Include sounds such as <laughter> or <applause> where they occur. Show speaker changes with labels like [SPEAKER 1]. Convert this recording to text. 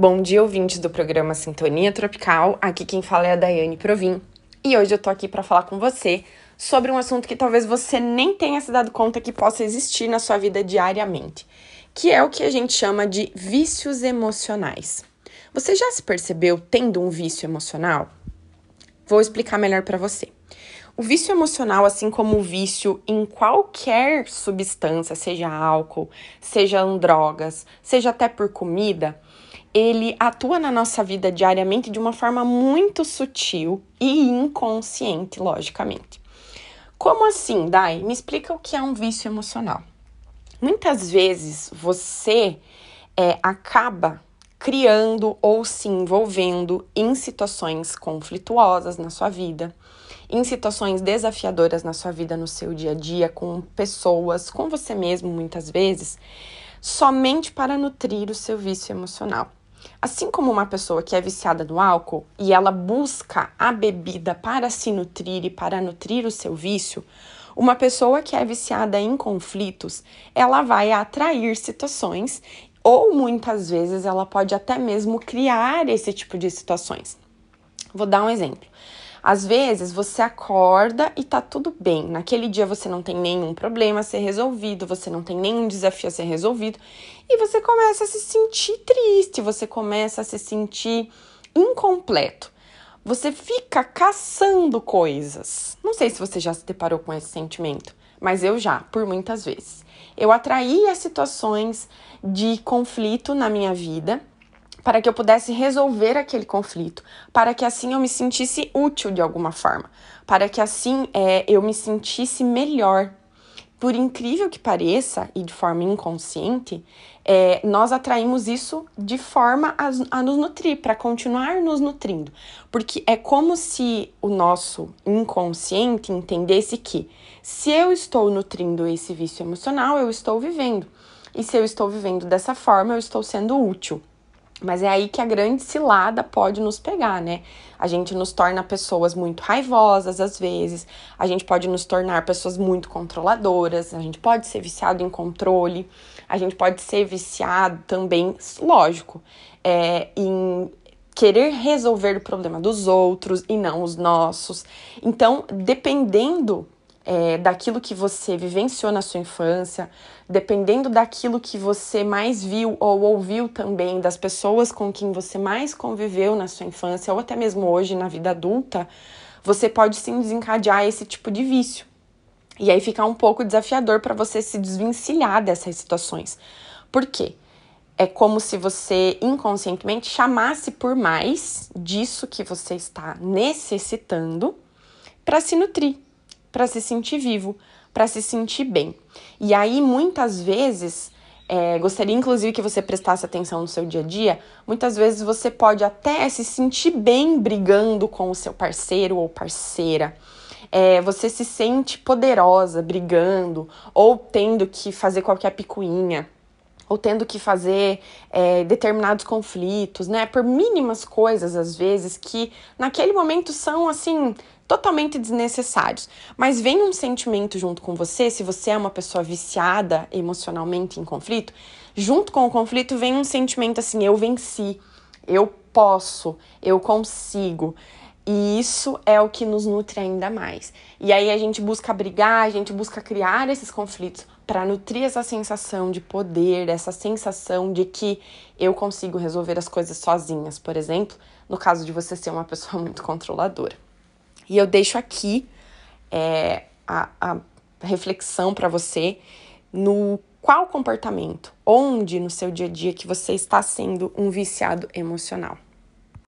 [SPEAKER 1] Bom dia, ouvintes do programa Sintonia Tropical. Aqui quem fala é a Daiane Provin. E hoje eu tô aqui para falar com você sobre um assunto que talvez você nem tenha se dado conta que possa existir na sua vida diariamente, que é o que a gente chama de vícios emocionais. Você já se percebeu tendo um vício emocional? Vou explicar melhor para você. O vício emocional, assim como o vício em qualquer substância, seja álcool, seja drogas, seja até por comida, ele atua na nossa vida diariamente de uma forma muito sutil e inconsciente, logicamente. Como assim, Dai? Me explica o que é um vício emocional. Muitas vezes você é, acaba criando ou se envolvendo em situações conflituosas na sua vida, em situações desafiadoras na sua vida, no seu dia a dia, com pessoas, com você mesmo, muitas vezes, somente para nutrir o seu vício emocional. Assim como uma pessoa que é viciada no álcool e ela busca a bebida para se nutrir e para nutrir o seu vício, uma pessoa que é viciada em conflitos, ela vai atrair situações ou muitas vezes ela pode até mesmo criar esse tipo de situações. Vou dar um exemplo. Às vezes você acorda e tá tudo bem. Naquele dia você não tem nenhum problema a ser resolvido, você não tem nenhum desafio a ser resolvido e você começa a se sentir triste, você começa a se sentir incompleto. Você fica caçando coisas. Não sei se você já se deparou com esse sentimento, mas eu já, por muitas vezes. Eu atraía situações de conflito na minha vida para que eu pudesse resolver aquele conflito, para que assim eu me sentisse útil de alguma forma, para que assim é, eu me sentisse melhor. Por incrível que pareça, e de forma inconsciente, é, nós atraímos isso de forma a, a nos nutrir, para continuar nos nutrindo. Porque é como se o nosso inconsciente entendesse que se eu estou nutrindo esse vício emocional, eu estou vivendo. E se eu estou vivendo dessa forma, eu estou sendo útil. Mas é aí que a grande cilada pode nos pegar, né? A gente nos torna pessoas muito raivosas às vezes, a gente pode nos tornar pessoas muito controladoras, a gente pode ser viciado em controle, a gente pode ser viciado também, lógico, é, em querer resolver o problema dos outros e não os nossos. Então, dependendo é, daquilo que você vivenciou na sua infância, dependendo daquilo que você mais viu ou ouviu também das pessoas com quem você mais conviveu na sua infância ou até mesmo hoje na vida adulta, você pode sim desencadear esse tipo de vício. E aí fica um pouco desafiador para você se desvencilhar dessas situações. Por quê? É como se você inconscientemente chamasse por mais disso que você está necessitando para se nutrir, para se sentir vivo, para se sentir bem. E aí, muitas vezes, é, gostaria inclusive que você prestasse atenção no seu dia a dia. Muitas vezes você pode até se sentir bem brigando com o seu parceiro ou parceira. É, você se sente poderosa brigando ou tendo que fazer qualquer picuinha ou tendo que fazer é, determinados conflitos, né? Por mínimas coisas, às vezes, que naquele momento são assim totalmente desnecessários. Mas vem um sentimento junto com você, se você é uma pessoa viciada emocionalmente em conflito, junto com o conflito vem um sentimento assim: eu venci, eu posso, eu consigo. E isso é o que nos nutre ainda mais. E aí a gente busca brigar, a gente busca criar esses conflitos para nutrir essa sensação de poder, essa sensação de que eu consigo resolver as coisas sozinhas, por exemplo, no caso de você ser uma pessoa <laughs> muito controladora. E eu deixo aqui é, a, a reflexão para você no qual comportamento, onde no seu dia a dia que você está sendo um viciado emocional.